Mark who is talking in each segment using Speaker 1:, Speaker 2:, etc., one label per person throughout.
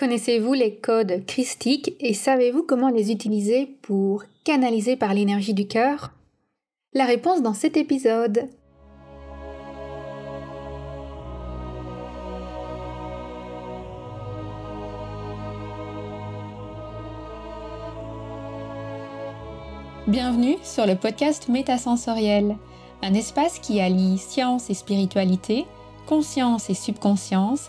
Speaker 1: Connaissez-vous les codes christiques et savez-vous comment les utiliser pour canaliser par l'énergie du cœur? La réponse dans cet épisode. Bienvenue sur le podcast Métasensoriel, un espace qui allie science et spiritualité, conscience et subconscience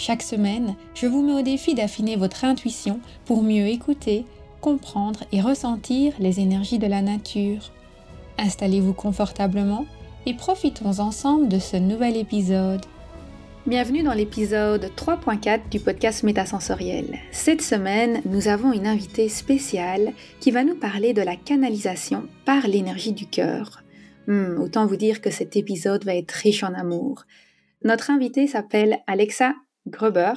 Speaker 1: Chaque semaine, je vous mets au défi d'affiner votre intuition pour mieux écouter, comprendre et ressentir les énergies de la nature. Installez-vous confortablement et profitons ensemble de ce nouvel épisode. Bienvenue dans l'épisode 3.4 du podcast Métasensoriel. Cette semaine, nous avons une invitée spéciale qui va nous parler de la canalisation par l'énergie du cœur. Hmm, autant vous dire que cet épisode va être riche en amour. Notre invitée s'appelle Alexa Gruber.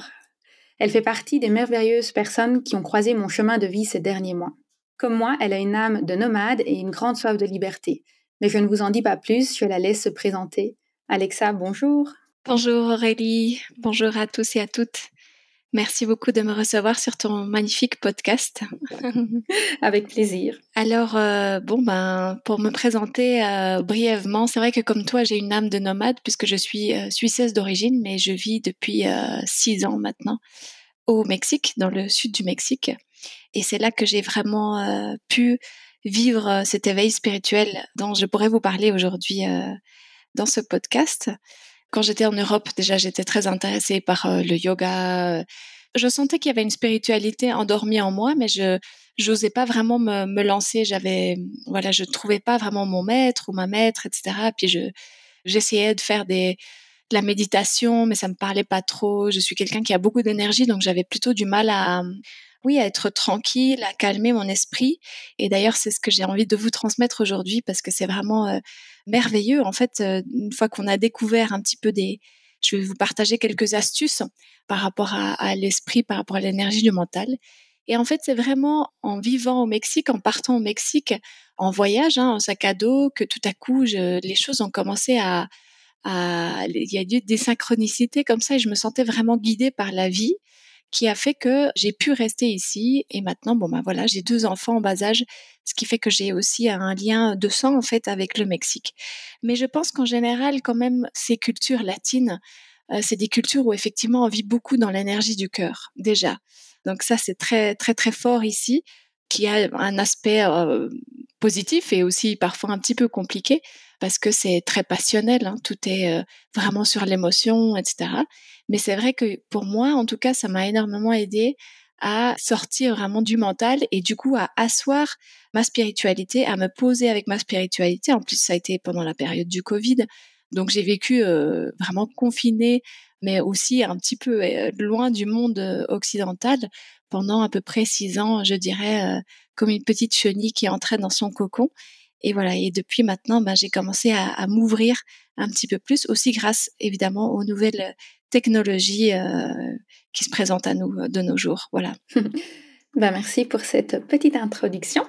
Speaker 1: Elle fait partie des merveilleuses personnes qui ont croisé mon chemin de vie ces derniers mois. Comme moi, elle a une âme de nomade et une grande soif de liberté. Mais je ne vous en dis pas plus, je la laisse se présenter. Alexa, bonjour.
Speaker 2: Bonjour Aurélie, bonjour à tous et à toutes. Merci beaucoup de me recevoir sur ton magnifique podcast.
Speaker 1: Avec plaisir.
Speaker 2: Alors, euh, bon, ben, pour me présenter euh, brièvement, c'est vrai que comme toi, j'ai une âme de nomade puisque je suis euh, suissesse d'origine, mais je vis depuis six ans maintenant au Mexique, dans le sud du Mexique. Et c'est là que j'ai vraiment pu vivre cet éveil spirituel dont je pourrais vous parler aujourd'hui dans ce podcast quand j'étais en Europe, déjà, j'étais très intéressée par euh, le yoga. Je sentais qu'il y avait une spiritualité endormie en moi, mais je n'osais pas vraiment me, lancer. J'avais, voilà, je trouvais pas vraiment mon maître ou ma maître, etc. Puis je, j'essayais de faire de la méditation, mais ça me parlait pas trop. Je suis quelqu'un qui a beaucoup d'énergie, donc j'avais plutôt du mal à, oui, à être tranquille, à calmer mon esprit. Et d'ailleurs, c'est ce que j'ai envie de vous transmettre aujourd'hui parce que c'est vraiment euh, merveilleux. En fait, euh, une fois qu'on a découvert un petit peu des, je vais vous partager quelques astuces par rapport à, l'esprit, par rapport à l'énergie du mental. Et en fait, c'est vraiment en vivant au Mexique, en partant au Mexique, en voyage, hein, en sac à dos, que tout à coup, les choses ont commencé à, à, il y a eu des synchronicités comme ça et je me sentais vraiment guidée par la vie qui a fait que j'ai pu rester ici et maintenant bon ben voilà j'ai deux enfants en bas âge ce qui fait que j'ai aussi un lien de sang en fait avec le Mexique. Mais je pense qu'en général quand même ces cultures latines euh, c'est des cultures où effectivement on vit beaucoup dans l'énergie du cœur déjà. Donc ça c'est très très très fort ici qui a un aspect euh, positif et aussi parfois un petit peu compliqué parce que c'est très passionnel, hein, tout est vraiment sur l'émotion, etc. Mais c'est vrai que pour moi, en tout cas, ça m'a énormément aidé à sortir vraiment du mental et du coup à asseoir ma spiritualité, à me poser avec ma spiritualité. En plus, ça a été pendant la période du Covid, donc j'ai vécu vraiment confinée, mais aussi un petit peu loin du monde occidental pendant à peu près six ans, je dirais, comme une petite chenille qui entrait dans son cocon. Et voilà. Et depuis maintenant, ben, j'ai commencé à, m'ouvrir un petit peu plus, aussi grâce évidemment aux nouvelles technologies euh, qui se présentent à nous euh, de nos jours. Voilà.
Speaker 1: ben, merci pour cette petite introduction.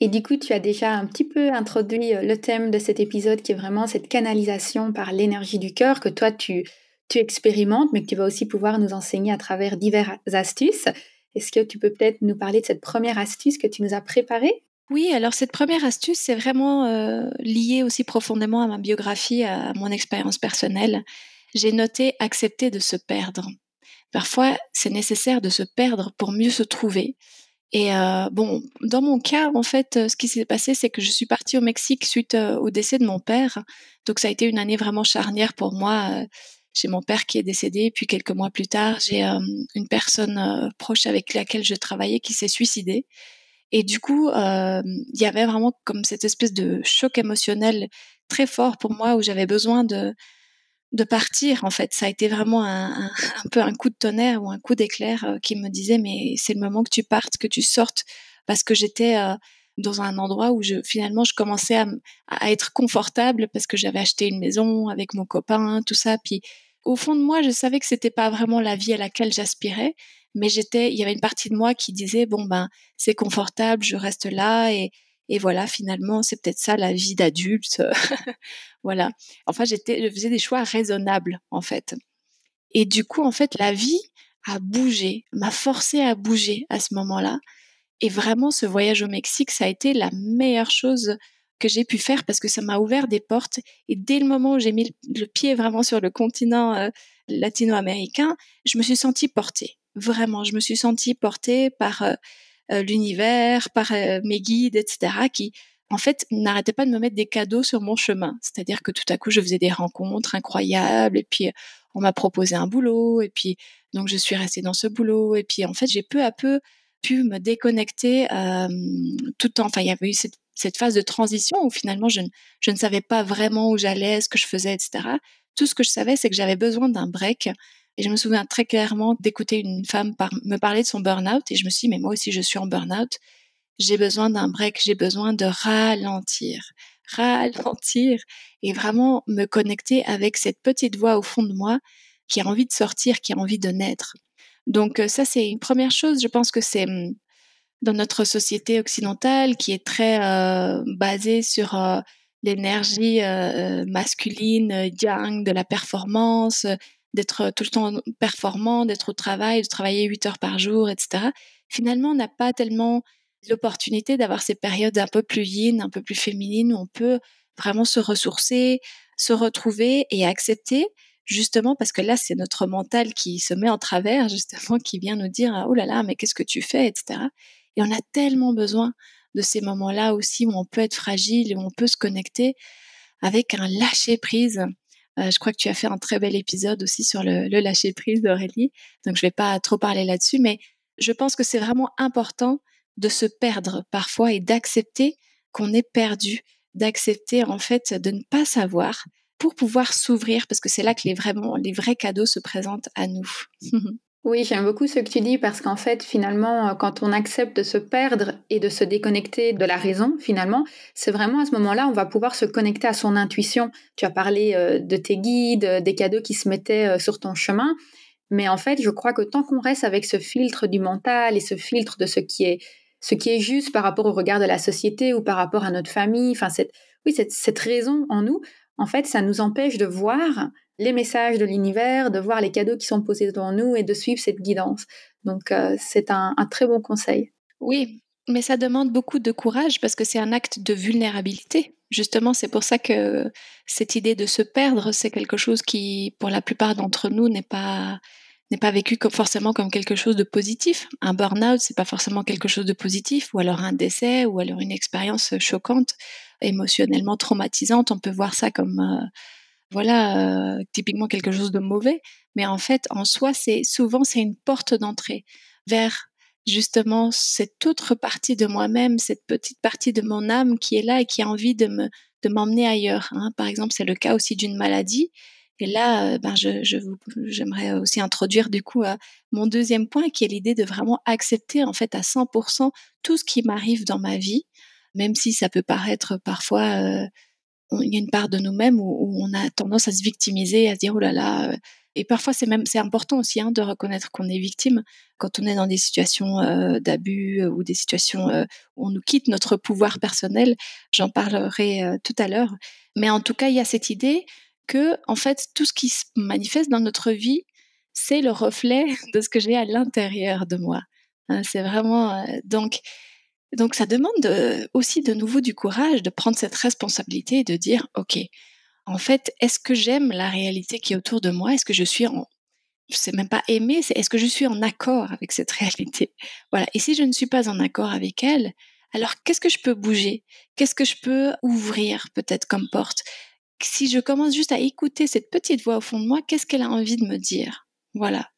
Speaker 1: Et du coup, tu as déjà un petit peu introduit euh, le thème de cet épisode qui est vraiment cette canalisation par l'énergie du cœur que toi, tu, tu expérimentes, mais que tu vas aussi pouvoir nous enseigner à travers diverses astuces. Est-ce que tu peux peut-être nous parler de cette première astuce que tu nous as préparée?
Speaker 2: Oui, alors cette première astuce, c'est vraiment euh, lié aussi profondément à ma biographie, à mon expérience personnelle. J'ai noté accepter de se perdre. Parfois, c'est nécessaire de se perdre pour mieux se trouver. Et euh, bon, dans mon cas, en fait, ce qui s'est passé, c'est que je suis partie au Mexique suite euh, au décès de mon père. Donc ça a été une année vraiment charnière pour moi. J'ai mon père qui est décédé, puis quelques mois plus tard, j'ai une personne proche avec laquelle je travaillais qui s'est suicidée. Et du coup, euh, il y avait vraiment comme cette espèce de choc émotionnel très fort pour moi où j'avais besoin de de partir en fait. Ça a été vraiment un, peu un coup de tonnerre ou un coup d'éclair euh, qui me disait mais c'est le moment que tu partes, que tu sortes parce que j'étais euh, dans un endroit où finalement je commençais à, à être confortable parce que j'avais acheté une maison avec mon copain, tout ça. Puis au fond de moi, je savais que c'était pas vraiment la vie à laquelle j'aspirais, mais j'étais, il y avait une partie de moi qui disait bon ben c'est confortable, je reste là et et voilà, finalement, c'est peut-être ça la vie d'adulte. voilà. Enfin, j'étais, je faisais des choix raisonnables, en fait. Et du coup, en fait, la vie a bougé, m'a forcé à bouger à ce moment-là. Et vraiment, ce voyage au Mexique, ça a été la meilleure chose que j'ai pu faire parce que ça m'a ouvert des portes. Et dès le moment où j'ai mis le pied vraiment sur le continent euh, latino-américain, je me suis sentie portée. Vraiment, je me suis sentie portée par euh, euh, l'univers, par euh, mes guides, etc., qui, en fait, n'arrêtaient pas de me mettre des cadeaux sur mon chemin. C'est-à-dire que tout à coup, je faisais des rencontres incroyables, et puis on m'a proposé un boulot, et puis donc je suis restée dans ce boulot, et puis en fait, j'ai peu à peu pu me déconnecter tout le temps. Enfin, il y avait eu cette, cette phase de transition où finalement, je ne, je ne savais pas vraiment où j'allais, ce que je faisais, etc. Tout ce que je savais, c'est que j'avais besoin d'un break et je me souviens très clairement d'écouter une femme me parler de son burn-out et je me suis dit, mais moi aussi je suis en burn-out. J'ai besoin d'un break, j'ai besoin de ralentir, ralentir et vraiment me connecter avec cette petite voix au fond de moi qui a envie de sortir, qui a envie de naître. Donc euh, ça, c'est une première chose. Je pense que c'est hum, dans notre société occidentale qui est très euh, basée sur euh, l'énergie masculine, yang, de la performance, d'être tout le temps performant, d'être au travail, de travailler 8 heures par jour, etc. Finalement, on n'a pas tellement l'opportunité d'avoir ces périodes un peu plus yin, un peu plus féminines, où on peut vraiment se ressourcer, se retrouver et accepter, justement parce que là, c'est notre mental qui se met en travers, justement, qui vient nous dire, oh là là, mais qu'est-ce que tu fais, etc. Et on a tellement besoin de ces moments-là aussi où on peut être fragile où on peut se connecter avec un lâcher prise euh, je crois que tu as fait un très bel épisode aussi sur le, le lâcher prise d'Aurélie. Donc, je ne vais pas trop parler là-dessus, mais je pense que c'est vraiment important de se perdre parfois et d'accepter qu'on est perdu, d'accepter en fait de ne pas savoir pour pouvoir s'ouvrir parce que c'est là que les, vraiment, les vrais cadeaux se présentent à nous.
Speaker 1: Oui, j'aime beaucoup ce que tu dis parce qu'en fait, finalement, euh, quand on accepte de se perdre et de se déconnecter de la raison, finalement, c'est vraiment à ce moment-là, on va pouvoir se connecter à son intuition. Tu as parlé euh, de tes guides, euh, des cadeaux qui se mettaient sur ton chemin. Mais en fait, je crois que tant qu'on reste avec ce filtre du mental et ce filtre de ce qui est, ce qui est juste par rapport au regard de la société ou par rapport à notre famille, enfin, cette, oui, cette, cette raison en nous, en fait, ça nous empêche de voir les messages de l'univers, de voir les cadeaux qui sont posés devant nous et de suivre cette guidance. Donc euh, c'est un, très bon conseil.
Speaker 2: Oui, mais ça demande beaucoup de courage parce que c'est un acte de vulnérabilité. Justement, c'est pour ça que cette idée de se perdre, c'est quelque chose qui, pour la plupart d'entre nous, n'est pas n'est pas vécu comme forcément comme quelque chose de positif. Un burn-out, c'est pas forcément quelque chose de positif, ou alors un décès, ou alors une expérience choquante, émotionnellement traumatisante. On peut voir ça comme euh, voilà, typiquement quelque chose de mauvais. Mais en fait, en soi, c'est souvent c'est une porte d'entrée vers justement cette autre partie de moi-même, cette petite partie de mon âme qui est là et qui a envie de me de m'emmener ailleurs. Hein. Par exemple, c'est le cas aussi d'une maladie. Et là, ben je, j'aimerais aussi introduire du coup mon deuxième point, qui est l'idée de vraiment accepter en fait à 100% tout ce qui m'arrive dans ma vie, même si ça peut paraître parfois il y a une part de nous-mêmes où, on a tendance à se victimiser, à se dire oh là là. Euh, et parfois, c'est même c'est important aussi hein, de reconnaître qu'on est victime quand on est dans des situations euh, d'abus euh, ou des situations où on nous quitte notre pouvoir personnel. J'en parlerai tout à l'heure. Mais en tout cas, il y a cette idée que en fait, tout ce qui se manifeste dans notre vie, c'est le reflet de ce que j'ai à l'intérieur de moi. Hein, c'est vraiment donc donc ça demande aussi de nouveau du courage de prendre cette responsabilité et de dire, OK, en fait, est-ce que j'aime la réalité qui est autour de moi? Est-ce que je suis en... C'est même pas aimer, c'est est-ce que je suis en accord avec cette réalité? Voilà. Et si je ne suis pas en accord avec elle, alors qu'est-ce que je peux bouger? Qu'est-ce que je peux ouvrir peut-être comme porte? Si je commence juste à écouter cette petite voix au fond de moi, qu'est-ce qu'elle a envie de me dire? Voilà.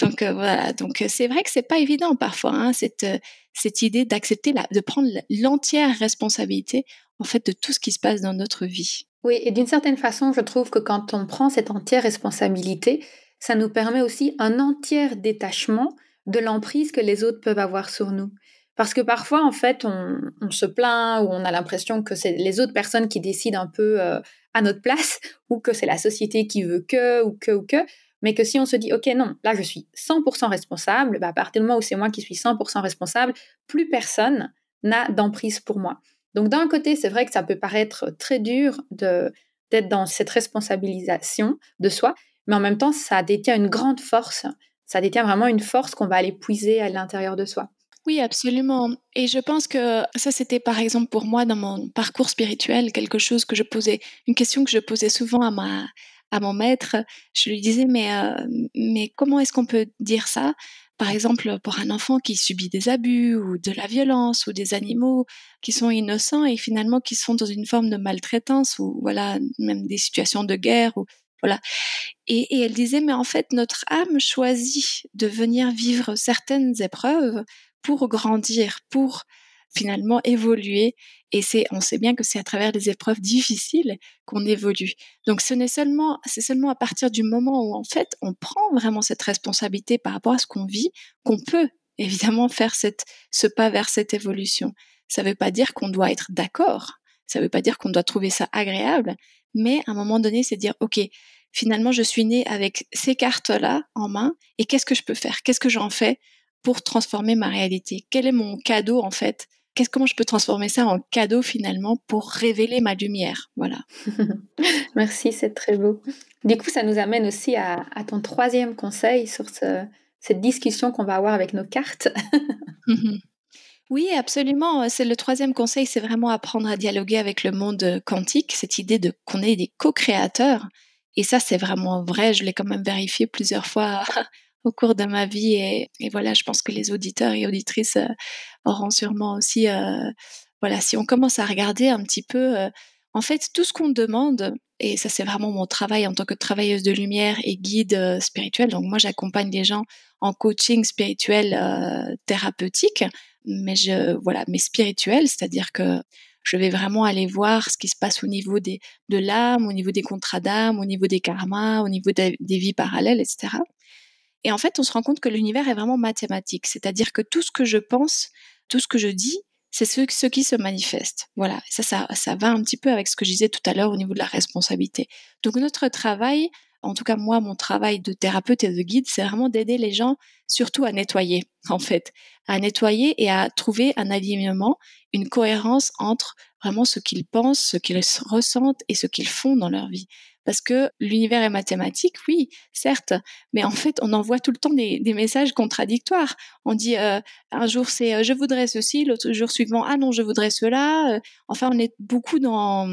Speaker 2: Donc euh, voilà, donc euh, c'est vrai que c'est pas évident parfois hein, cette euh, cette idée d'accepter de prendre l'entière responsabilité en fait de tout ce qui se passe dans notre vie.
Speaker 1: Oui, et d'une certaine façon, je trouve que quand on prend cette entière responsabilité, ça nous permet aussi un entier détachement de l'emprise que les autres peuvent avoir sur nous. Parce que parfois, en fait, on, se plaint ou on a l'impression que c'est les autres personnes qui décident un peu à notre place ou que c'est la société qui veut que ou que ou que. Mais que si on se dit, OK, non, là, je suis 100% responsable, bah, à partir du moment où c'est moi qui suis 100% responsable, plus personne n'a d'emprise pour moi. Donc, d'un côté, c'est vrai que ça peut paraître très dur de, d'être dans cette responsabilisation de soi, mais en même temps, ça détient une grande force. Ça détient vraiment une force qu'on va aller puiser à l'intérieur de soi.
Speaker 2: Oui, absolument. Et je pense que ça, c'était par exemple pour moi dans mon parcours spirituel, quelque chose que je posais, une question que je posais souvent à ma, à mon maître. Je lui disais, mais, euh, mais comment est-ce qu'on peut dire ça? Par exemple, pour un enfant qui subit des abus ou de la violence ou des animaux qui sont innocents et finalement qui sont dans une forme de maltraitance ou voilà même des situations de guerre ou voilà. Et, et, elle disait, mais en fait, notre âme choisit de venir vivre certaines épreuves pour grandir, pour finalement évoluer. Et c'est, on sait bien que c'est à travers des épreuves difficiles qu'on évolue. Donc ce n'est seulement, c'est seulement à partir du moment où en fait on prend vraiment cette responsabilité par rapport à ce qu'on vit qu'on peut évidemment faire cette, ce pas vers cette évolution. Ça ne veut pas dire qu'on doit être d'accord. Ça ne veut pas dire qu'on doit trouver ça agréable. Mais à un moment donné, c'est dire, OK, finalement, je suis née avec ces cartes-là en main et qu'est-ce que je peux faire? Qu'est-ce que j'en fais pour transformer ma réalité? Quel est mon cadeau en fait Qu'est-ce comment je peux transformer ça en cadeau finalement pour révéler ma lumière? Voilà.
Speaker 1: Merci, c'est très beau. Du coup, ça nous amène aussi à, ton troisième conseil sur cette discussion qu'on va avoir avec nos cartes.
Speaker 2: Mhm. Oui, absolument. C'est le troisième conseil, c'est vraiment apprendre à dialoguer avec le monde quantique, cette idée de qu'on est des co-créateurs. Et ça, c'est vraiment vrai. Je l'ai quand même vérifié plusieurs fois au cours de ma vie. Et, voilà, je pense que les auditeurs et auditrices euh, auront sûrement aussi, euh, voilà, si on commence à regarder un petit peu, euh, en fait, tout ce qu'on demande, et ça c'est vraiment mon travail en tant que travailleuse de lumière et guide spirituel. Donc moi, j'accompagne les gens en coaching spirituel thérapeutique, mais voilà, mais spirituel, c'est-à-dire que je vais vraiment aller voir ce qui se passe au niveau des, de l'âme, au niveau des contrats d'âme, au niveau des karmas, au niveau des vies parallèles, etc. Et en fait, on se rend compte que l'univers est vraiment mathématique, c'est-à-dire que tout ce que je pense, tout ce que je dis, c'est ce, qui se manifeste. Voilà, ça, ça, ça va un petit peu avec ce que je disais tout à l'heure au niveau de la responsabilité. Donc notre travail, en tout cas moi, mon travail de thérapeute et de guide, c'est vraiment d'aider les gens surtout à nettoyer, en fait, à nettoyer et à trouver un alignement, une cohérence entre vraiment ce qu'ils pensent, ce qu'ils ressentent et ce qu'ils font dans leur vie. Parce que l'univers est mathématique, oui, certes, mais en fait, on envoie tout le temps des, messages contradictoires. On dit euh, un jour c'est euh, je voudrais ceci, l'autre jour suivant ah non je voudrais cela. Euh. enfin, on est beaucoup dans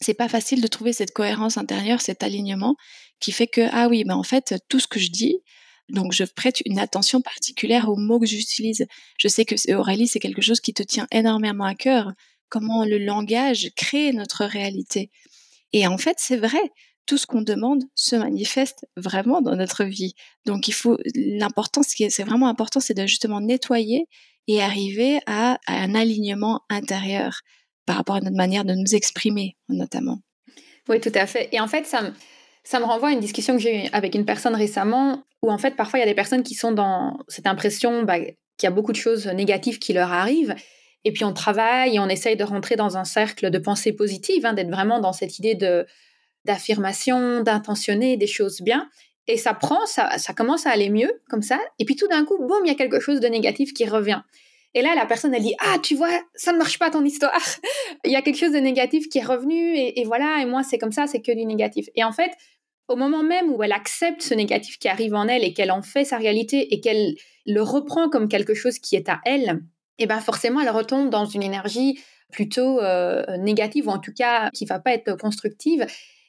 Speaker 2: c'est pas facile de trouver cette cohérence intérieure, cet alignement qui fait que ah oui, mais en fait tout ce que je dis, donc je prête une attention particulière aux mots que j'utilise. Je sais que Aurélie, c'est quelque chose qui te tient énormément à cœur. Comment le langage crée notre réalité. Et en fait, c'est vrai, tout ce qu'on demande se manifeste vraiment dans notre vie. Donc il faut l'important, ce qui est, vraiment important, c'est de justement nettoyer et arriver à, un alignement intérieur par rapport à notre manière de nous exprimer, notamment.
Speaker 1: Oui, tout à fait. Et en fait, ça ça me renvoie à une discussion que j'ai eue avec une personne récemment, où en fait, parfois, il y a des personnes qui sont dans cette impression bah, qu'il y a beaucoup de choses négatives qui leur arrivent. Et puis on travaille et on essaye de rentrer dans un cercle de pensée positive, hein, d'être vraiment dans cette idée de d'affirmation, d'intentionner des choses bien. Et ça prend, ça, ça commence à aller mieux comme ça. Et puis tout d'un coup, boum, il y a quelque chose de négatif qui revient. Et là, la personne, elle dit, ah, tu vois, ça ne marche pas ton histoire. il y a quelque chose de négatif qui est revenu et, voilà, et moi, c'est comme ça, c'est que du négatif. Et en fait, au moment même où elle accepte ce négatif qui arrive en elle et qu'elle en fait sa réalité et qu'elle le reprend comme quelque chose qui est à elle, et ben forcément, elle retombe dans une énergie plutôt euh, négative ou en tout cas qui va pas être constructive.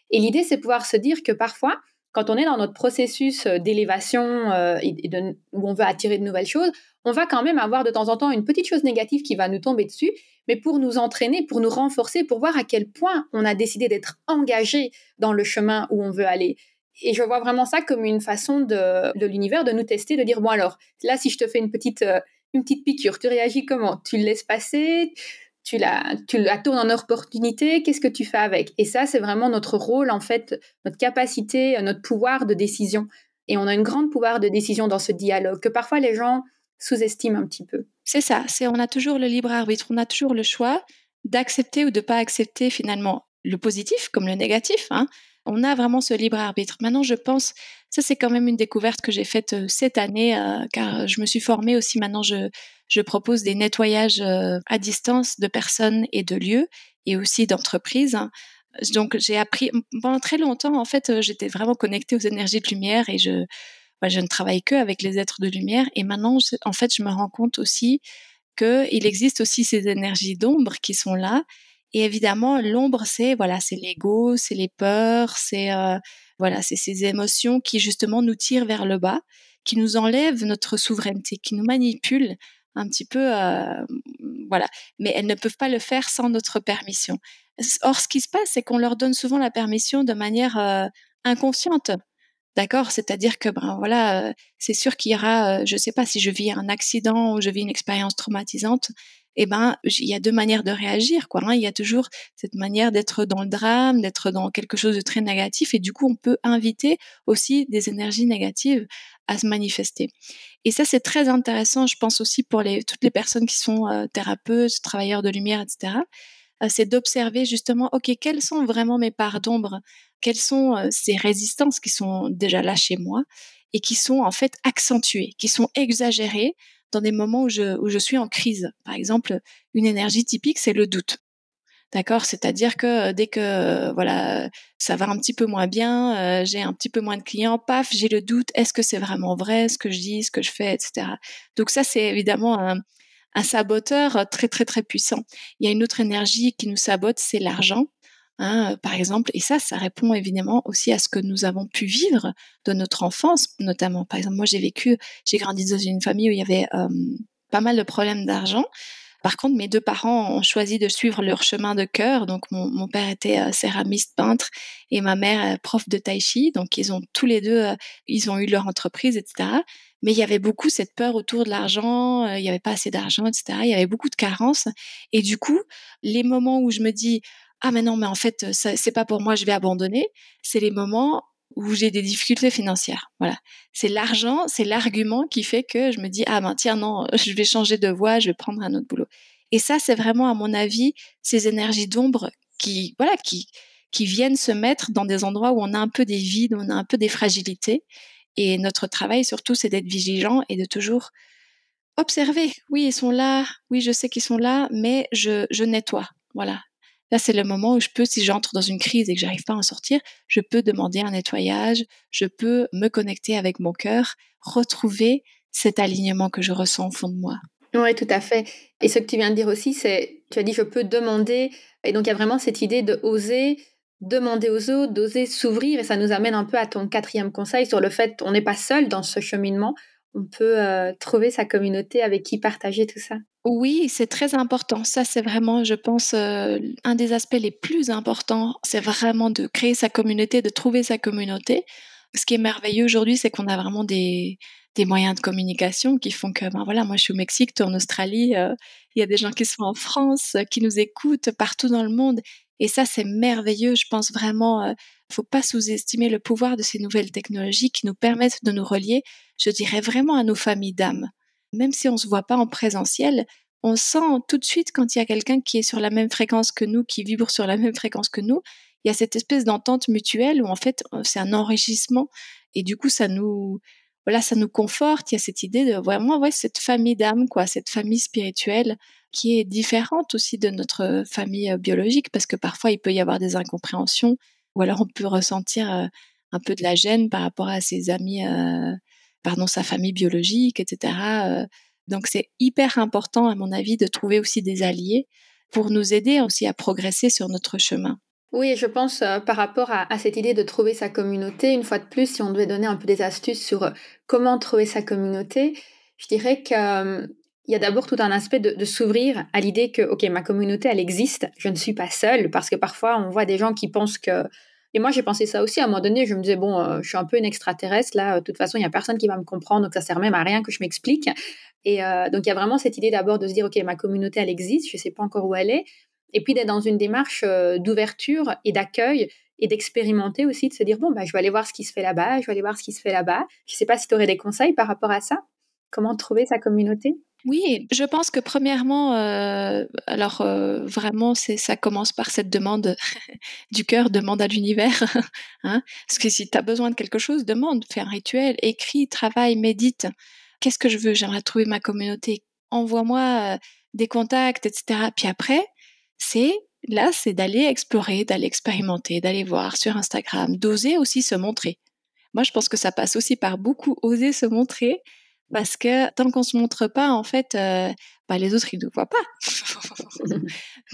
Speaker 1: Et l'idée, c'est pouvoir se dire que parfois, quand on est dans notre processus euh, d'élévation euh, et où on veut attirer de nouvelles choses, on va quand même avoir de temps en temps une petite chose négative qui va nous tomber dessus, mais pour nous entraîner, pour nous renforcer, pour voir à quel point on a décidé d'être engagé dans le chemin où on veut aller. Et je vois vraiment ça comme une façon de, l'univers de nous tester, de dire, bon alors, là, si je te fais une petite une petite piqûre, tu réagis comment? Tu le laisses passer? Tu la, tu la tournes en opportunité, qu'est-ce que tu fais avec? Et ça, c'est vraiment notre rôle, en fait, notre capacité, notre pouvoir de décision. Et on a une grande pouvoir de décision dans ce dialogue que parfois les gens sous-estiment un petit peu.
Speaker 2: C'est ça, c'est on a toujours le libre arbitre, on a toujours le choix d'accepter ou de pas accepter finalement le positif comme le négatif. Hein. On a vraiment ce libre arbitre. Maintenant, je pense, ça c'est quand même une découverte que j'ai faite euh, cette année, euh, car je me suis formée aussi. Maintenant, je, je propose des nettoyages euh, à distance de personnes et de lieux, et aussi d'entreprises. Donc, j'ai appris pendant très longtemps. En fait, j'étais vraiment connectée aux énergies de lumière et je, je ne travaille que avec les êtres de lumière. Et maintenant, en fait, je me rends compte aussi qu'il existe aussi ces énergies d'ombre qui sont là et évidemment, l'ombre, c'est voilà, c'est l'ego, c'est les peurs, c'est euh, voilà, c'est ces émotions qui justement nous tirent vers le bas, qui nous enlèvent notre souveraineté, qui nous manipulent un petit peu, euh, voilà. Mais elles ne peuvent pas le faire sans notre permission. Or, ce qui se passe, c'est qu'on leur donne souvent la permission de manière euh, inconsciente. D'accord, c'est-à-dire que ben voilà, c'est sûr qu'il y aura, je ne sais pas si je vis un accident ou je vis une expérience traumatisante, eh ben, il y a deux manières de réagir. Hein. Il y a toujours cette manière d'être dans le drame, d'être dans quelque chose de très négatif, et du coup, on peut inviter aussi des énergies négatives à se manifester. Et ça, c'est très intéressant, je pense aussi pour toutes les personnes qui sont euh, thérapeutes, travailleurs de lumière, etc. Euh, c'est d'observer justement, ok, quelles sont vraiment mes parts d'ombre, quelles sont euh, ces résistances qui sont déjà là chez moi et qui sont en fait accentuées, qui sont exagérées dans des moments où je, suis en crise. Par exemple, une énergie typique, c'est le doute. D'accord? C'est-à-dire que euh, dès que euh, voilà, ça va un petit peu moins bien, euh, j'ai un petit peu moins de clients, paf, j'ai le doute, est-ce que c'est vraiment vrai ce que je dis, ce que je fais, etc. Donc ça, c'est évidemment un saboteur très très très puissant. Il y a une autre énergie qui nous sabote, c'est l'argent. Hein, par exemple, et ça, ça répond évidemment aussi à ce que nous avons pu vivre de notre enfance, notamment. Par exemple, moi, j'ai vécu, j'ai grandi dans une famille où il y avait pas mal de problèmes d'argent. Par contre, mes deux parents ont choisi de suivre leur chemin de cœur. Donc, mon, père était céramiste peintre et ma mère prof de tai chi. Donc, ils ont tous les deux, ils ont eu leur entreprise, etc. Mais il y avait beaucoup cette peur autour de l'argent. il n'y avait pas assez d'argent, etc. Il y avait beaucoup de carences. Et du coup, les moments où je me dis, ah mais non mais en fait c'est pas pour moi je vais abandonner. C'est les moments où j'ai des difficultés financières voilà. C'est l'argent c'est l'argument qui fait que je me dis ah ben tiens non je vais changer de voie je vais prendre un autre boulot. Et ça c'est vraiment à mon avis ces énergies d'ombre qui voilà qui qui viennent se mettre dans des endroits où on a un peu des vides on a un peu des fragilités. Et notre travail surtout c'est d'être vigilant et de toujours observer. Oui ils sont là oui je sais qu'ils sont là mais je, je nettoie voilà Là, c'est le moment où je peux, si j'entre dans une crise et que j'arrive pas à en sortir, je peux demander un nettoyage, je peux me connecter avec mon cœur, retrouver cet alignement que je ressens au fond de moi.
Speaker 1: Oui, tout à fait. Et ce que tu viens de dire aussi, c'est, tu as dit, je peux demander. Et donc, il y a vraiment cette idée de oser demander aux autres, d'oser s'ouvrir. Et ça nous amène un peu à ton quatrième conseil sur le fait qu'on n'est pas seul dans ce cheminement on peut euh, trouver sa communauté avec qui partager tout ça.
Speaker 2: Oui, c'est très important. Ça, c'est vraiment, je pense, euh, un des aspects les plus importants. C'est vraiment de créer sa communauté, de trouver sa communauté. Ce qui est merveilleux aujourd'hui, c'est qu'on a vraiment des, moyens de communication qui font que, ben voilà, moi je suis au Mexique, es en Australie, euh, il y a des gens qui sont en France, qui nous écoutent partout dans le monde. Et ça, c'est merveilleux. Je pense vraiment, ne faut pas sous-estimer le pouvoir de ces nouvelles technologies qui nous permettent de nous relier je dirais vraiment à nos familles d'âmes. Même si on ne se voit pas en présentiel, on sent tout de suite quand il y a quelqu'un qui est sur la même fréquence que nous, qui vibre sur la même fréquence que nous, il y a cette espèce d'entente mutuelle où en fait euh, c'est un enrichissement et du coup ça nous voilà ça nous conforte il y a cette idée de vraiment ouais cette famille d'âmes quoi cette famille spirituelle qui est différente aussi de notre famille euh, biologique parce que parfois il peut y avoir des incompréhensions ou alors on peut ressentir euh, un peu de la gêne par rapport à ses amis pardon, sa famille biologique, etc. Euh. Donc c'est hyper important, à mon avis, de trouver aussi des alliés pour nous aider aussi à progresser sur notre chemin.
Speaker 1: Oui, je pense euh, par rapport à, cette idée de trouver sa communauté, une fois de plus, si on devait donner un peu des astuces sur euh, comment trouver sa communauté, je dirais qu'il y a d'abord tout un aspect de, s'ouvrir à l'idée que, OK, ma communauté, elle existe, je ne suis pas seule, parce que parfois on voit des gens qui pensent que Et moi, j'ai pensé ça aussi à un moment donné. Je me disais, bon, euh, je suis un peu une extraterrestre. Là, de toute façon, il n'y a personne qui va me comprendre. Donc, ça sert même à rien que je m'explique. Et euh, donc, il y a vraiment cette idée d'abord de se dire, OK, ma communauté, elle existe. Je ne sais pas encore où elle est. Et puis, d'être dans une démarche euh, d'ouverture et d'accueil et d'expérimenter aussi, de se dire, bon, bah, je vais aller voir ce qui se fait là-bas. Je vais aller voir ce qui se fait là-bas. Je ne sais pas si tu aurais des conseils par rapport à ça. Comment trouver sa communauté?
Speaker 2: Oui, je pense que premièrement, euh, alors euh, vraiment, ça commence par cette demande du cœur, demande à l'univers. hein Parce que si tu as besoin de quelque chose, demande, fais un rituel, écris, travaille, médite. Qu'est-ce que je veux? J'aimerais trouver ma communauté. Envoie-moi des contacts, etc. Puis après, c'est là, c'est d'aller explorer, d'aller expérimenter, d'aller voir sur Instagram, d'oser aussi se montrer. Moi, je pense que ça passe aussi par beaucoup oser se montrer parce que tant qu'on se montre pas, en fait, euh, bah, les autres ils ne voient pas.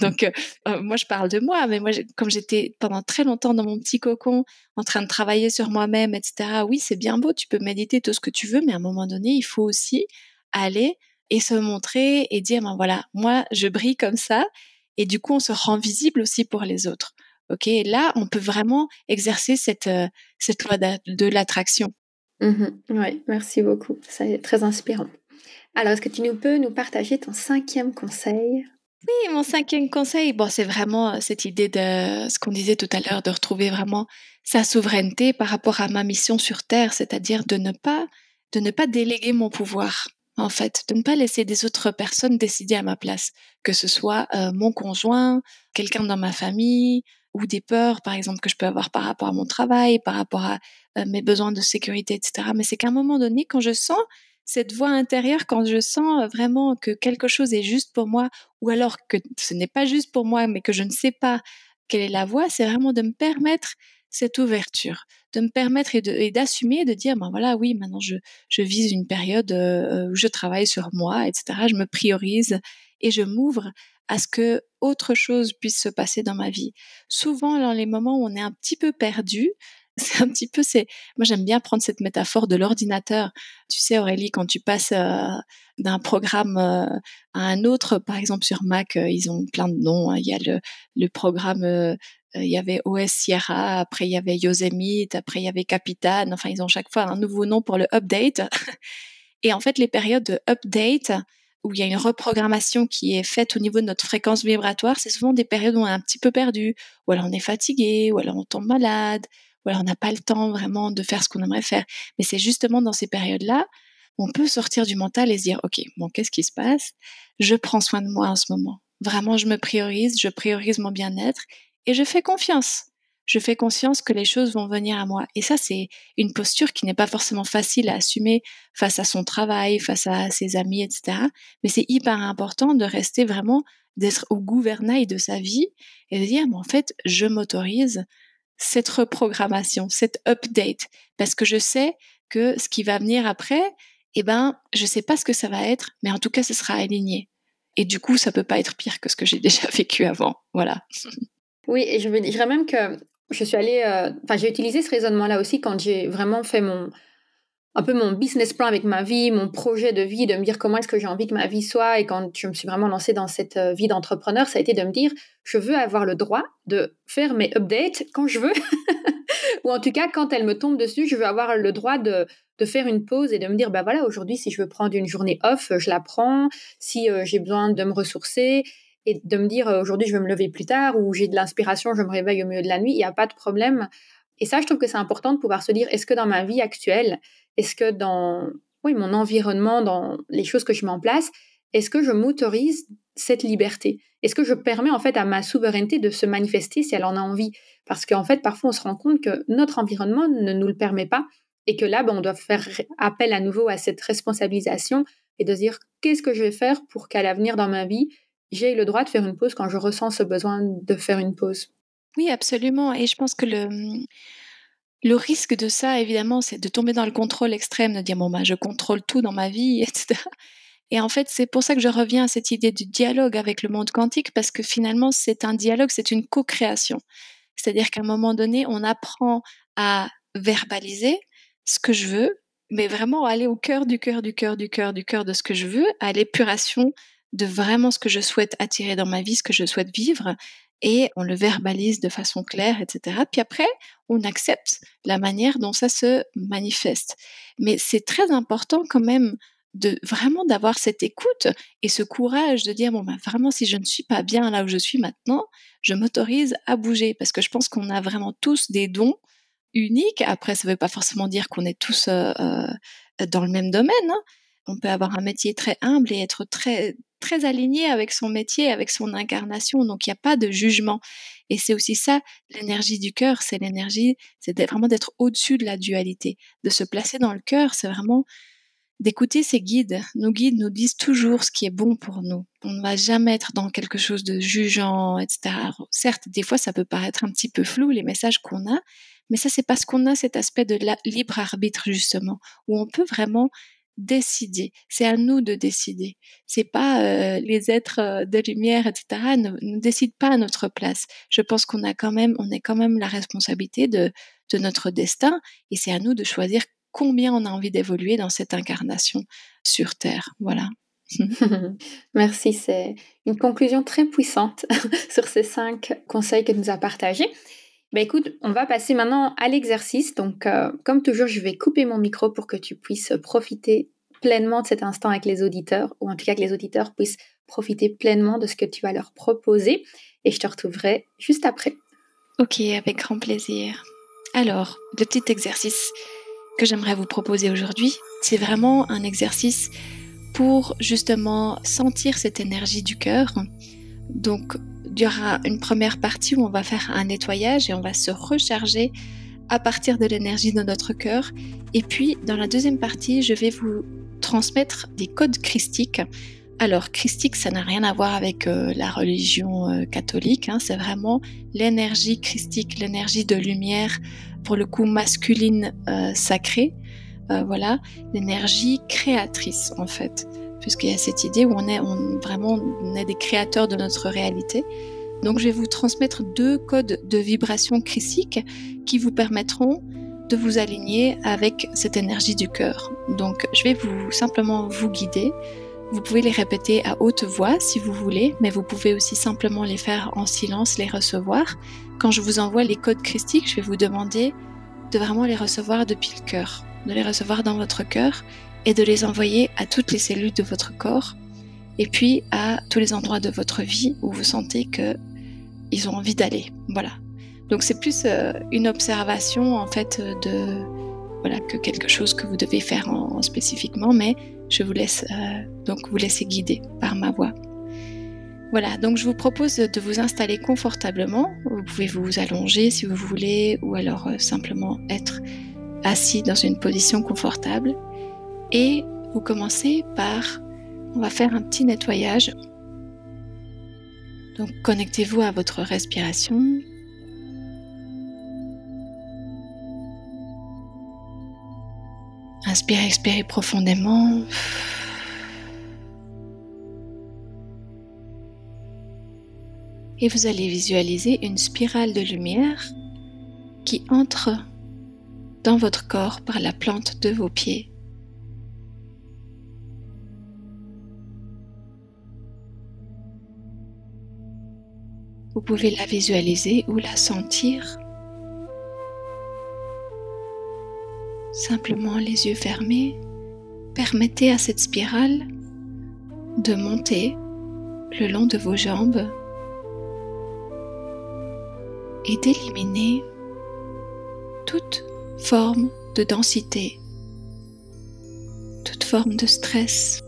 Speaker 2: Donc euh, euh, moi je parle de moi, mais moi comme j'étais pendant très longtemps dans mon petit cocon, en train de travailler sur moi-même, etc. Oui, c'est bien beau, tu peux méditer tout ce que tu veux, mais à un moment donné, il faut aussi aller et se montrer et dire ben voilà, moi je brille comme ça, et du coup on se rend visible aussi pour les autres. Ok, là on peut vraiment exercer cette cette loi de l'attraction.
Speaker 1: Mmh oui, merci beaucoup. C'est très inspirant. Alors, est-ce que tu nous peux nous partager ton cinquième conseil?
Speaker 2: Oui, mon cinquième conseil, bon, c'est vraiment euh, cette idée de ce qu'on disait tout à l'heure, de retrouver vraiment sa souveraineté par rapport à ma mission sur Terre, c'est-à-dire de ne pas de ne pas déléguer mon pouvoir, en fait, de ne pas laisser des autres personnes décider à ma place, que ce soit euh, mon conjoint, quelqu'un dans ma famille, ou des peurs, par exemple, que je peux avoir par rapport à mon travail, par rapport à euh, mes besoins de sécurité, etc. Mais c'est qu'à un moment donné, quand je sens cette voix intérieure, quand je sens euh, vraiment que quelque chose est juste pour moi, ou alors que ce n'est pas juste pour moi, mais que je ne sais pas quelle est la voie, c'est vraiment de me permettre cette ouverture, de me permettre et d'assumer, de, de, dire, ben voilà, oui, maintenant je, je vise une période euh, où je travaille sur moi, etc. Je me priorise et je m'ouvre à ce que autre chose puisse se passer dans ma vie. Souvent, dans les moments où on est un petit peu perdu, c'est un petit peu, moi j'aime bien prendre cette métaphore de l'ordinateur. Tu sais Aurélie, quand tu passes euh, d'un programme euh, à un autre, par exemple sur Mac, euh, ils ont plein de noms. Hein. Il y a le, le programme, il y avait OS Sierra, après il y avait Yosemite, après il y avait Capitan. Enfin, ils ont chaque fois un nouveau nom pour le update. Et en fait, les périodes de update, où il y a une reprogrammation qui est faite au niveau de notre fréquence vibratoire, c'est souvent des périodes où on est un petit peu perdu, ou alors on est fatigué, ou alors on tombe malade, on n'a pas le temps vraiment de faire ce qu'on aimerait faire. Mais c'est justement dans ces périodes-là, on peut sortir du mental et se dire, OK, bon, qu'est-ce qui se passe? Je prends soin de moi en ce moment. Vraiment, je me priorise, je priorise mon bien-être et je fais confiance je fais conscience que les choses vont venir à moi. Et ça, c'est une posture qui n'est pas forcément facile à assumer face à son travail, face à ses amis, etc. Mais c'est hyper important de rester vraiment, d'être au gouvernail de sa vie et de dire, en fait, je m'autorise cette reprogrammation, cette update, parce que je sais que ce qui va venir après, eh ben, je sais pas ce que ça va être, mais en tout cas, ce sera aligné. Et du coup, ça peut pas être pire que ce que j'ai déjà vécu avant. Voilà.
Speaker 1: Oui, et je dirais même que je suis allée, euh, enfin, j'ai utilisé ce raisonnement-là aussi quand j'ai vraiment fait mon, un peu mon business plan avec ma vie, mon projet de vie, de me dire comment est-ce que j'ai envie que ma vie soit. Et quand je me suis vraiment lancée dans cette euh, vie d'entrepreneur, ça a été de me dire, je veux avoir le droit de faire mes updates quand je veux. Ou en tout cas, quand elle me tombe dessus, je veux avoir le droit de, de faire une pause et de me dire, bah voilà, aujourd'hui, si je veux prendre une journée off, je la prends. Si euh, j'ai besoin de me ressourcer et de me dire euh, aujourd'hui je vais me lever plus tard ou j'ai de l'inspiration, je me réveille au milieu de la nuit, il n'y a pas de problème. Et ça, je trouve que c'est important de pouvoir se dire est-ce que dans ma vie actuelle, est-ce que dans oui, mon environnement, dans les choses que je mets en place, est-ce que je m'autorise cette liberté? Est-ce que je permets en fait à ma souveraineté de se manifester si elle en a envie? Parce qu'en fait, parfois, on se rend compte que notre environnement ne nous le permet pas et que là, ben, on doit faire appel à nouveau à cette responsabilisation et de se dire qu'est-ce que je vais faire pour qu'à l'avenir dans ma vie, j'ai le droit de faire une pause quand je ressens ce besoin de faire une pause?
Speaker 2: Oui, absolument. Et je pense que le, le risque de ça, évidemment, c'est de tomber dans le contrôle extrême, de dire, bon, bah, je contrôle tout dans ma vie, etc. Et en fait, c'est pour ça que je reviens à cette idée du dialogue avec le monde quantique, parce que finalement, c'est un dialogue, c'est une co-création. C'est-à-dire qu'à un moment donné, on apprend à verbaliser ce que je veux, mais vraiment aller au cœur du cœur du cœur du cœur du cœur de ce que je veux, à l'épuration de vraiment ce que je souhaite attirer dans ma vie, ce que je souhaite vivre. Et on le verbalise de façon claire, etc. Puis après, on accepte la manière dont ça se manifeste. Mais c'est très important quand même de vraiment d'avoir cette écoute et ce courage de dire bon ben vraiment si je ne suis pas bien là où je suis maintenant, je m'autorise à bouger parce que je pense qu'on a vraiment tous des dons uniques. Après, ça ne veut pas forcément dire qu'on est tous euh, euh, dans le même domaine. Hein. On peut avoir un métier très humble et être très très aligné avec son métier, avec son incarnation. Donc il n'y a pas de jugement. Et c'est aussi ça, l'énergie du cœur, c'est l'énergie, c'est vraiment d'être au-dessus de la dualité, de se placer dans le cœur, c'est vraiment d'écouter ses guides. Nos guides nous disent toujours ce qui est bon pour nous. On ne va jamais être dans quelque chose de jugeant, etc. certes, des fois, ça peut paraître un petit peu flou, les messages qu'on a, mais ça, c'est parce qu'on a cet aspect de libre arbitre, justement, où on peut vraiment décider. C'est à nous de décider. C'est pas euh, les êtres euh, de lumière, etc. Ne, décident pas à notre place. Je pense qu'on a quand même, on est quand même la responsabilité de, de notre destin, et c'est à nous de choisir combien on a envie d'évoluer dans cette incarnation sur Terre. Voilà.
Speaker 1: Merci, c'est une conclusion très puissante sur ces cinq conseils que nous a partagés. Ben écoute, on va passer maintenant à l'exercice. Donc, euh, comme toujours, je vais couper mon micro pour que tu puisses profiter pleinement de cet instant avec les auditeurs, ou en tout cas que les auditeurs puissent profiter pleinement de ce que tu vas leur proposer. Et je te retrouverai juste après.
Speaker 2: Ok, avec grand plaisir. Alors, le petit exercice que j'aimerais vous proposer aujourd'hui, c'est vraiment un exercice pour justement sentir cette énergie du cœur. Donc, il y aura une première partie où on va faire un nettoyage et on va se recharger à partir de l'énergie de notre cœur. Et puis, dans la deuxième partie, je vais vous transmettre des codes christiques. Alors, christique, ça n'a rien à voir avec euh, la religion euh, catholique. Hein. c'est vraiment l'énergie christique, l'énergie de lumière pour le coup masculine euh, sacrée, voilà, l'énergie créatrice en fait, puisqu'il y a cette idée où on est on, vraiment on est des créateurs de notre réalité. Donc je vais vous transmettre deux codes de vibration christique qui vous permettront de vous aligner avec cette énergie du cœur. Donc je vais vous simplement vous guider. Vous pouvez les répéter à haute voix si vous voulez, mais vous pouvez aussi simplement les faire en silence, les recevoir. Quand je vous envoie les codes christiques, je vais vous demander de vraiment les recevoir depuis le cœur, de les recevoir dans votre cœur et de les envoyer à toutes les cellules de votre corps et puis à tous les endroits de votre vie où vous sentez que ils ont envie d'aller. Voilà. Donc c'est plus euh, une observation en fait de voilà que quelque chose que vous devez faire en, spécifiquement, mais je vous laisse euh, donc vous laisser guider par ma voix. Voilà, donc je vous propose de vous installer confortablement. Vous pouvez vous allonger si vous voulez, ou alors euh, simplement être assis dans une position confortable. Et vous commencez par, on va faire un petit nettoyage. Donc connectez-vous à votre respiration. Inspirez, expirez profondément. et vous allez visualiser une spirale de lumière qui entre dans votre corps par la plante de vos pieds. Vous pouvez la visualiser ou la sentir. Simplement les yeux fermés, permettez à cette spirale de monter le long de vos jambes et d'éliminer toute forme de densité, toute forme de stress,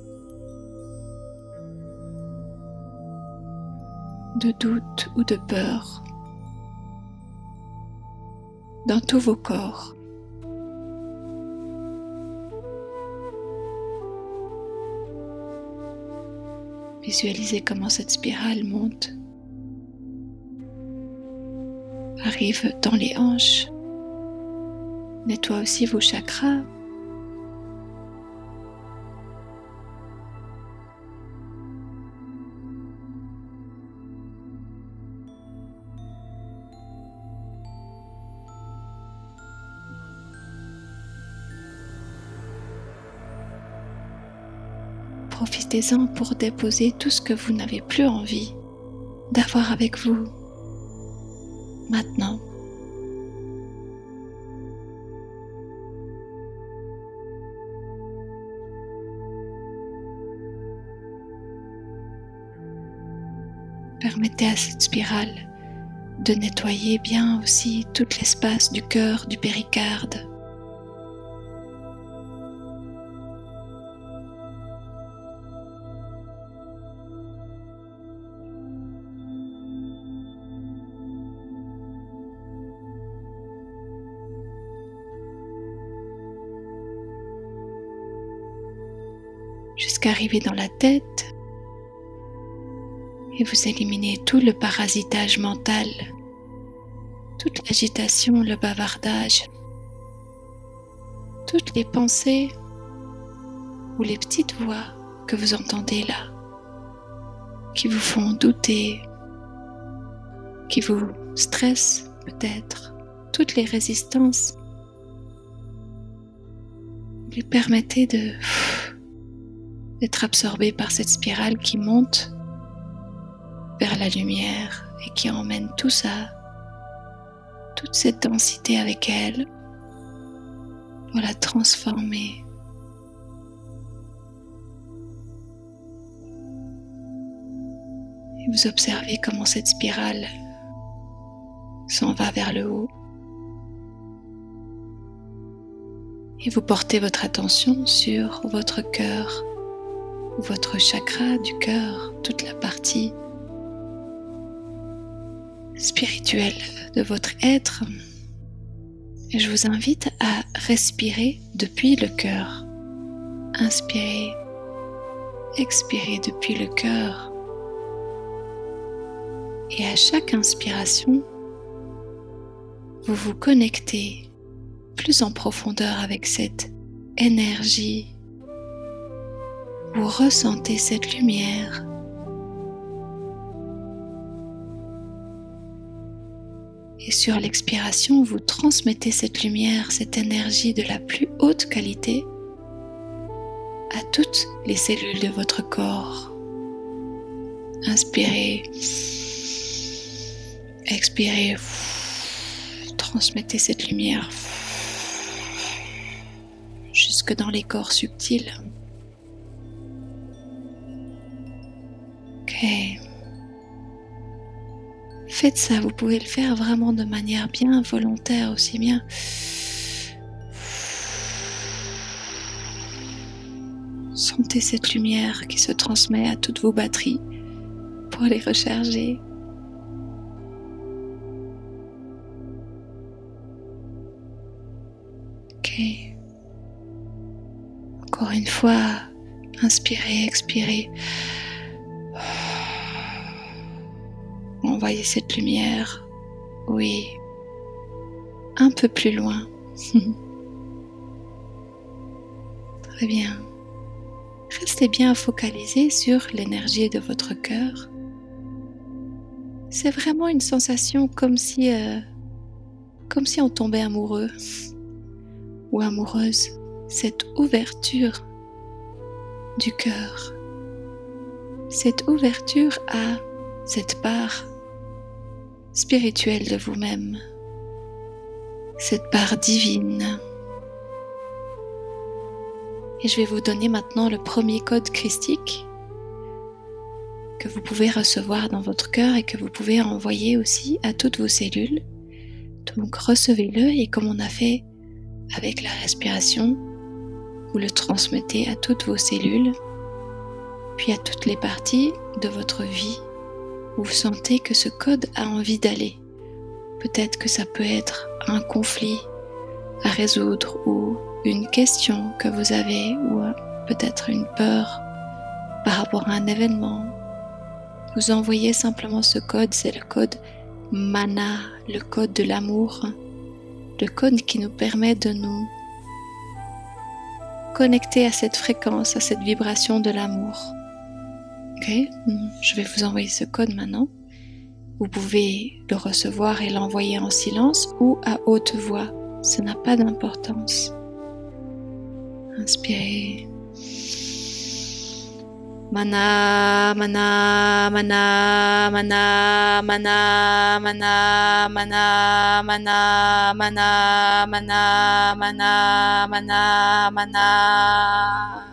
Speaker 2: de doute ou de peur dans tous vos corps. Visualisez comment cette spirale monte arrive dans les hanches. Nettoie aussi vos chakras. Profitez-en pour déposer tout ce que vous n'avez plus envie d'avoir avec vous maintenant. Permettez à cette spirale de nettoyer bien aussi tout l'espace du cœur, du péricarde. Jusqu'à arriver dans la tête, et vous éliminez tout le parasitage mental, toute l'agitation, le bavardage, toutes les pensées ou les petites voix que vous entendez là, qui vous font douter, qui vous stressent peut-être, toutes les résistances. Vous permettez de d'être absorbé par cette spirale qui monte vers la lumière et qui emmène tout ça, toute cette densité avec elle, pour la transformer. Et vous observez comment cette spirale s'en va vers le haut. Et vous portez votre attention sur votre cœur, votre chakra du cœur, toute la partie spirituelle de votre être. Je vous invite à respirer depuis le cœur. Inspirez, expirez depuis le cœur. Et à chaque inspiration, vous vous connectez plus en profondeur avec cette énergie. Vous ressentez cette lumière Et sur l'expiration, vous transmettez cette lumière, cette énergie de la plus haute qualité à toutes les cellules de votre corps. Inspirez, expirez, transmettez cette lumière jusque dans les corps subtils. Ok. Faites ça, vous pouvez le faire vraiment de manière bien volontaire aussi bien. Sentez cette lumière qui se transmet à toutes vos batteries pour les recharger. Ok. Encore une fois, inspirez, expirez. Envoyez cette lumière, oui, un peu plus loin. Très bien. Restez bien focalisé sur l'énergie de votre cœur. C'est vraiment une sensation comme si, euh, comme si on tombait amoureux ou amoureuse. Cette ouverture du cœur, cette ouverture à cette part spirituelle de vous-même, cette part divine. Et je vais vous donner maintenant le premier code christique que vous pouvez recevoir dans votre cœur et que vous pouvez envoyer aussi à toutes vos cellules. Donc recevez-le et comme on a fait avec la respiration, vous le transmettez à toutes vos cellules, puis à toutes les parties de votre vie vous sentez que ce code a envie d'aller. Peut-être que ça peut être un conflit à résoudre ou une question que vous avez ou peut-être une peur par rapport à un événement. Vous envoyez simplement ce code, c'est le code mana, le code de l'amour, le code qui nous permet de nous connecter à cette fréquence, à cette vibration de l'amour. Ok, je vais vous envoyer ce code maintenant. Vous pouvez le recevoir et l'envoyer en silence ou à haute voix. Ça n'a pas d'importance. Inspirez. Mana, mana, mana, mana, mana, mana, mana, mana, mana, mana, mana, mana, mana.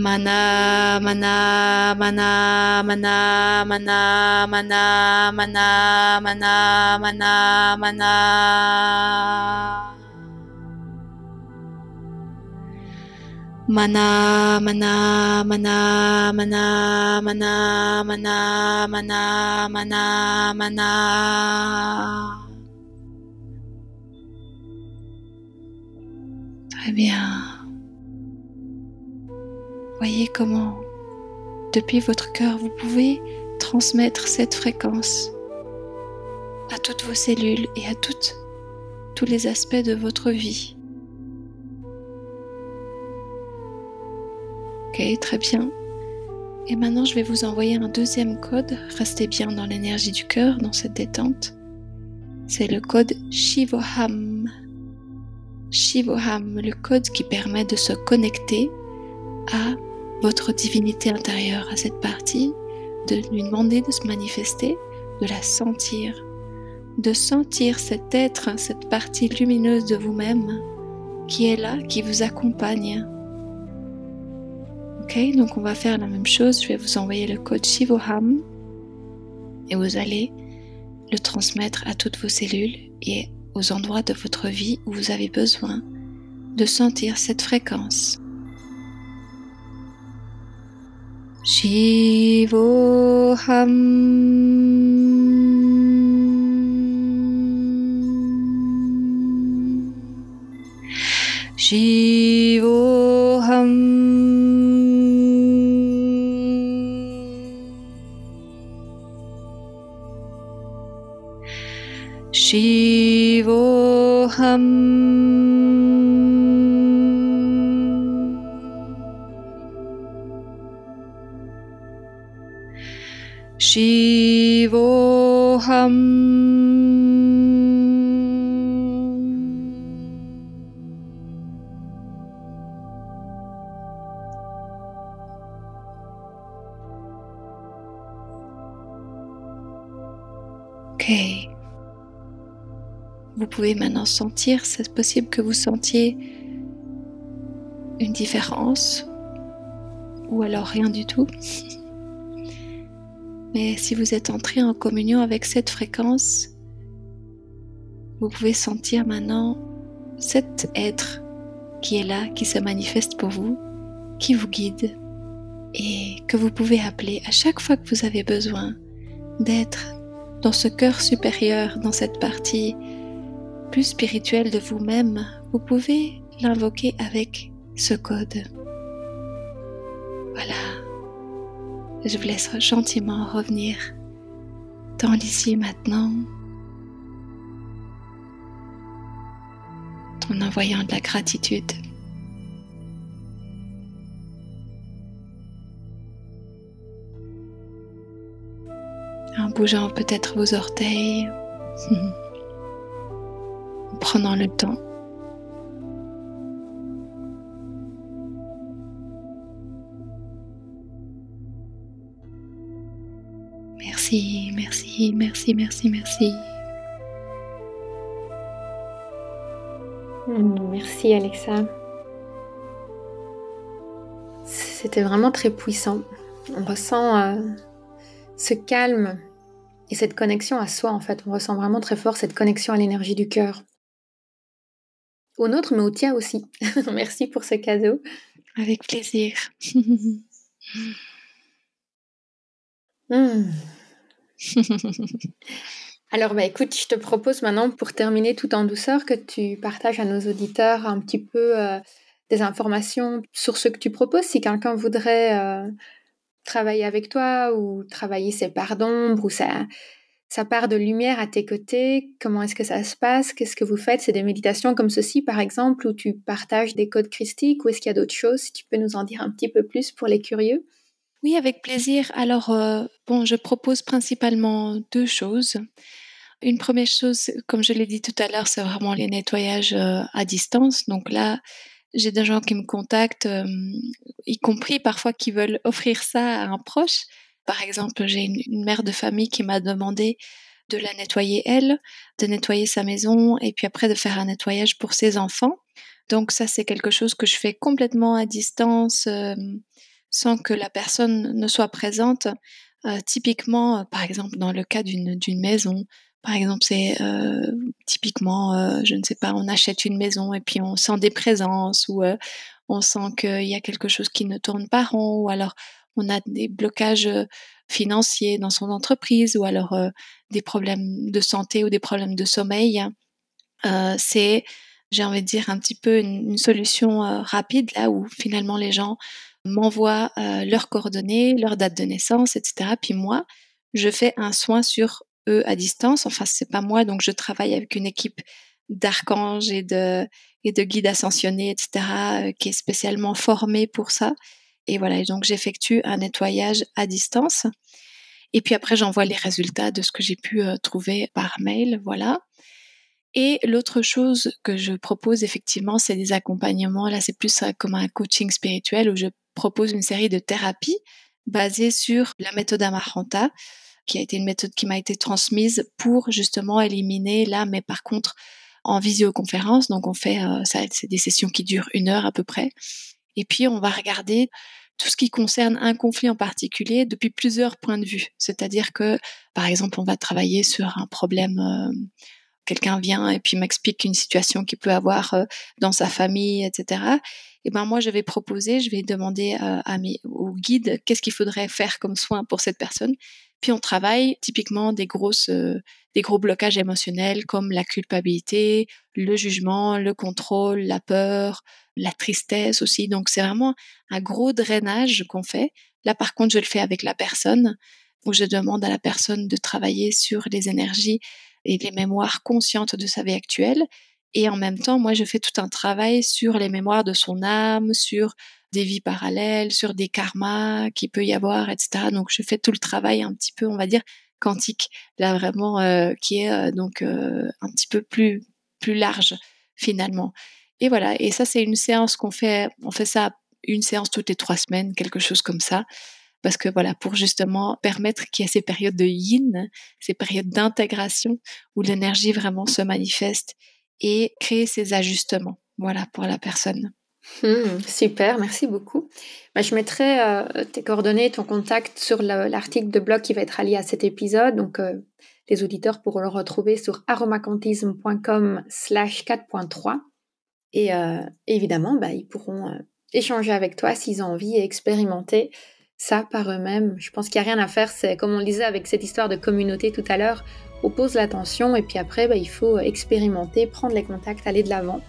Speaker 2: Mana, mana, mana, mana, mana, mana, mana, mana, mana, mana. Mana, mana, mana, mana, mana, mana, mana, mana, mana. Très bien. Voyez comment, depuis votre cœur, vous pouvez transmettre cette fréquence à toutes vos cellules et à toutes, tous les aspects de votre vie. Ok, très bien. Et maintenant, je vais vous envoyer un deuxième code. Restez bien dans l'énergie du cœur, dans cette détente. C'est le code Shivoham. Shivoham, le code qui permet de se connecter à votre divinité intérieure, à cette partie, de lui demander de se manifester, de la sentir, de sentir cet être, cette partie lumineuse de vous-même qui est là, qui vous accompagne, Ok, donc on va faire la même chose. Je vais vous envoyer le code Shivoham et vous allez le transmettre à toutes vos cellules et aux endroits de votre vie où vous avez besoin de sentir cette fréquence. शिवोऽहम् शिवोऽहम् शिवोऽहम् Okay. Vous pouvez maintenant sentir, c'est possible que vous sentiez une différence ou alors rien du tout. Mais si vous êtes entré en communion avec cette fréquence, vous pouvez sentir maintenant cet être qui est là, qui se manifeste pour vous, qui vous guide et que vous pouvez appeler à chaque fois que vous avez besoin d'être dans ce cœur supérieur, dans cette partie plus spirituel de vous-même, vous pouvez l'invoquer avec ce code. Voilà. Je vous laisse gentiment revenir dans l'ici maintenant en envoyant de la gratitude. En bougeant peut-être vos orteils. prenant le temps. Merci, merci, merci, merci, merci.
Speaker 1: Merci Alexa. C'était vraiment très puissant. On ressent euh, ce calme et cette connexion à soi en fait. On ressent vraiment très fort cette connexion à l'énergie du cœur au nôtre, mais au tien aussi. Merci pour ce cadeau.
Speaker 2: Avec plaisir.
Speaker 1: Hmm. Alors, bah, écoute, je te propose maintenant, pour terminer tout en douceur, que tu partages à nos auditeurs un petit peu euh, des informations sur ce que tu proposes. Si quelqu'un voudrait euh, travailler avec toi ou travailler ses parts d'ombre ou sa, ça part de lumière à tes côtés Comment est-ce que ça se passe? Qu'est-ce que vous faites? C'est des méditations comme ceci, par exemple, où tu partages des codes christiques ou est-ce qu'il y a d'autres choses? Si tu peux nous en dire un petit peu plus pour les curieux.
Speaker 2: Oui, avec plaisir. Alors, euh, bon, je propose principalement deux choses. Une première chose, comme je l'ai dit tout à l'heure, c'est vraiment les nettoyages euh, à distance. Donc là, J'ai des gens qui me contactent, y compris parfois qui veulent offrir ça à un proche. Par exemple, j'ai une, mère de famille qui m'a demandé de la nettoyer elle, de nettoyer sa maison et puis après de faire un nettoyage pour ses enfants. Donc ça, c'est quelque chose que je fais complètement à distance, sans que la personne ne soit présente. typiquement, par exemple, dans le cas d'une maison, par exemple, c'est euh, typiquement, euh, je ne sais pas, on achète une maison et puis on sent des présences ou euh, on sent qu'il y a quelque chose qui ne tourne pas rond ou alors on a des blocages financiers dans son entreprise ou alors des problèmes de santé ou des problèmes de sommeil. c'est, j'ai envie de dire, un petit peu une solution rapide là où finalement les gens m'envoient leurs coordonnées, leur date de naissance, etc. Puis moi, je fais un soin sur eux à distance. Enfin, c'est pas moi, donc je travaille avec une équipe d'archanges et de, et de guides ascensionnés, etc., euh, qui est spécialement formée pour ça. Et voilà, donc j'effectue un nettoyage à distance. Et puis après, j'envoie les résultats de ce que j'ai pu euh, trouver par mail, voilà. Et l'autre chose que je propose effectivement, c'est des accompagnements. Là, c'est plus euh, comme un coaching spirituel où je propose une série de thérapies basées sur la méthode Amaranta, qui a été une méthode qui m'a été transmise pour justement éliminer là, mais par contre en visioconférence. Donc on fait, euh, c'est des sessions qui durent une heure à peu près. Et puis on va regarder tout ce qui concerne un conflit en particulier depuis plusieurs points de vue. C'est-à-dire que, par exemple, on va travailler sur un problème. Euh, quelqu'un vient et puis m'explique une situation qu'il peut avoir euh, dans sa famille, etc. Et ben moi, je vais proposer, je vais demander à mes, au guide qu'est-ce qu'il faudrait faire comme soin pour cette personne. Puis on travaille typiquement des grosses, euh, des gros blocages émotionnels comme la culpabilité, le jugement, le contrôle, la peur, la tristesse aussi. Donc c'est vraiment un gros drainage qu'on fait. Là par contre, je le fais avec la personne où je demande à la personne de travailler sur les énergies et les mémoires conscientes de sa vie actuelle. Et en même temps, moi, je fais tout un travail sur les mémoires de son âme, sur des vies parallèles, sur des karmas qui peut y avoir, etc. Donc je fais tout le travail un petit peu, on va dire, quantique, là vraiment, euh, qui est euh, donc euh, un petit peu plus plus large finalement. Et voilà, et ça c'est une séance qu'on fait, on fait ça une séance toutes les trois semaines, quelque chose comme ça, parce que voilà, pour justement permettre qu'il y ait ces périodes de yin, ces périodes d'intégration où l'énergie vraiment se manifeste et créer ces ajustements, voilà, pour la personne.
Speaker 1: Hmm, super, merci beaucoup. Bah, je mettrai euh, tes coordonnées, ton contact sur l'article de blog qui va être allié à cet épisode. Donc, euh, les auditeurs pourront le retrouver sur aromacantisme.com slash 4.3. Et euh, évidemment, bah, ils pourront échanger avec toi s'ils ont envie et expérimenter ça par eux-mêmes. Je pense qu'il n'y a rien à faire. C'est comme on le disait avec cette histoire de communauté tout à l'heure. On pose l'attention et puis après, bah, il faut expérimenter, prendre les contacts, aller de l'avant.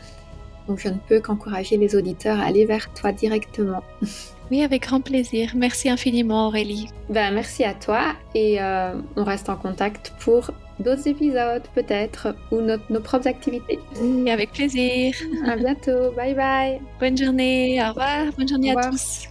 Speaker 1: Donc je ne peux qu'encourager les auditeurs à aller vers toi directement.
Speaker 2: Oui, avec grand plaisir. Merci infiniment Aurélie.
Speaker 1: Ben, merci à toi et euh, on reste en contact pour d'autres épisodes peut-être ou nos propres activités.
Speaker 2: Oui, avec plaisir.
Speaker 1: À bientôt. Bye bye.
Speaker 2: Bonne journée. Au revoir. Bonne journée à tous.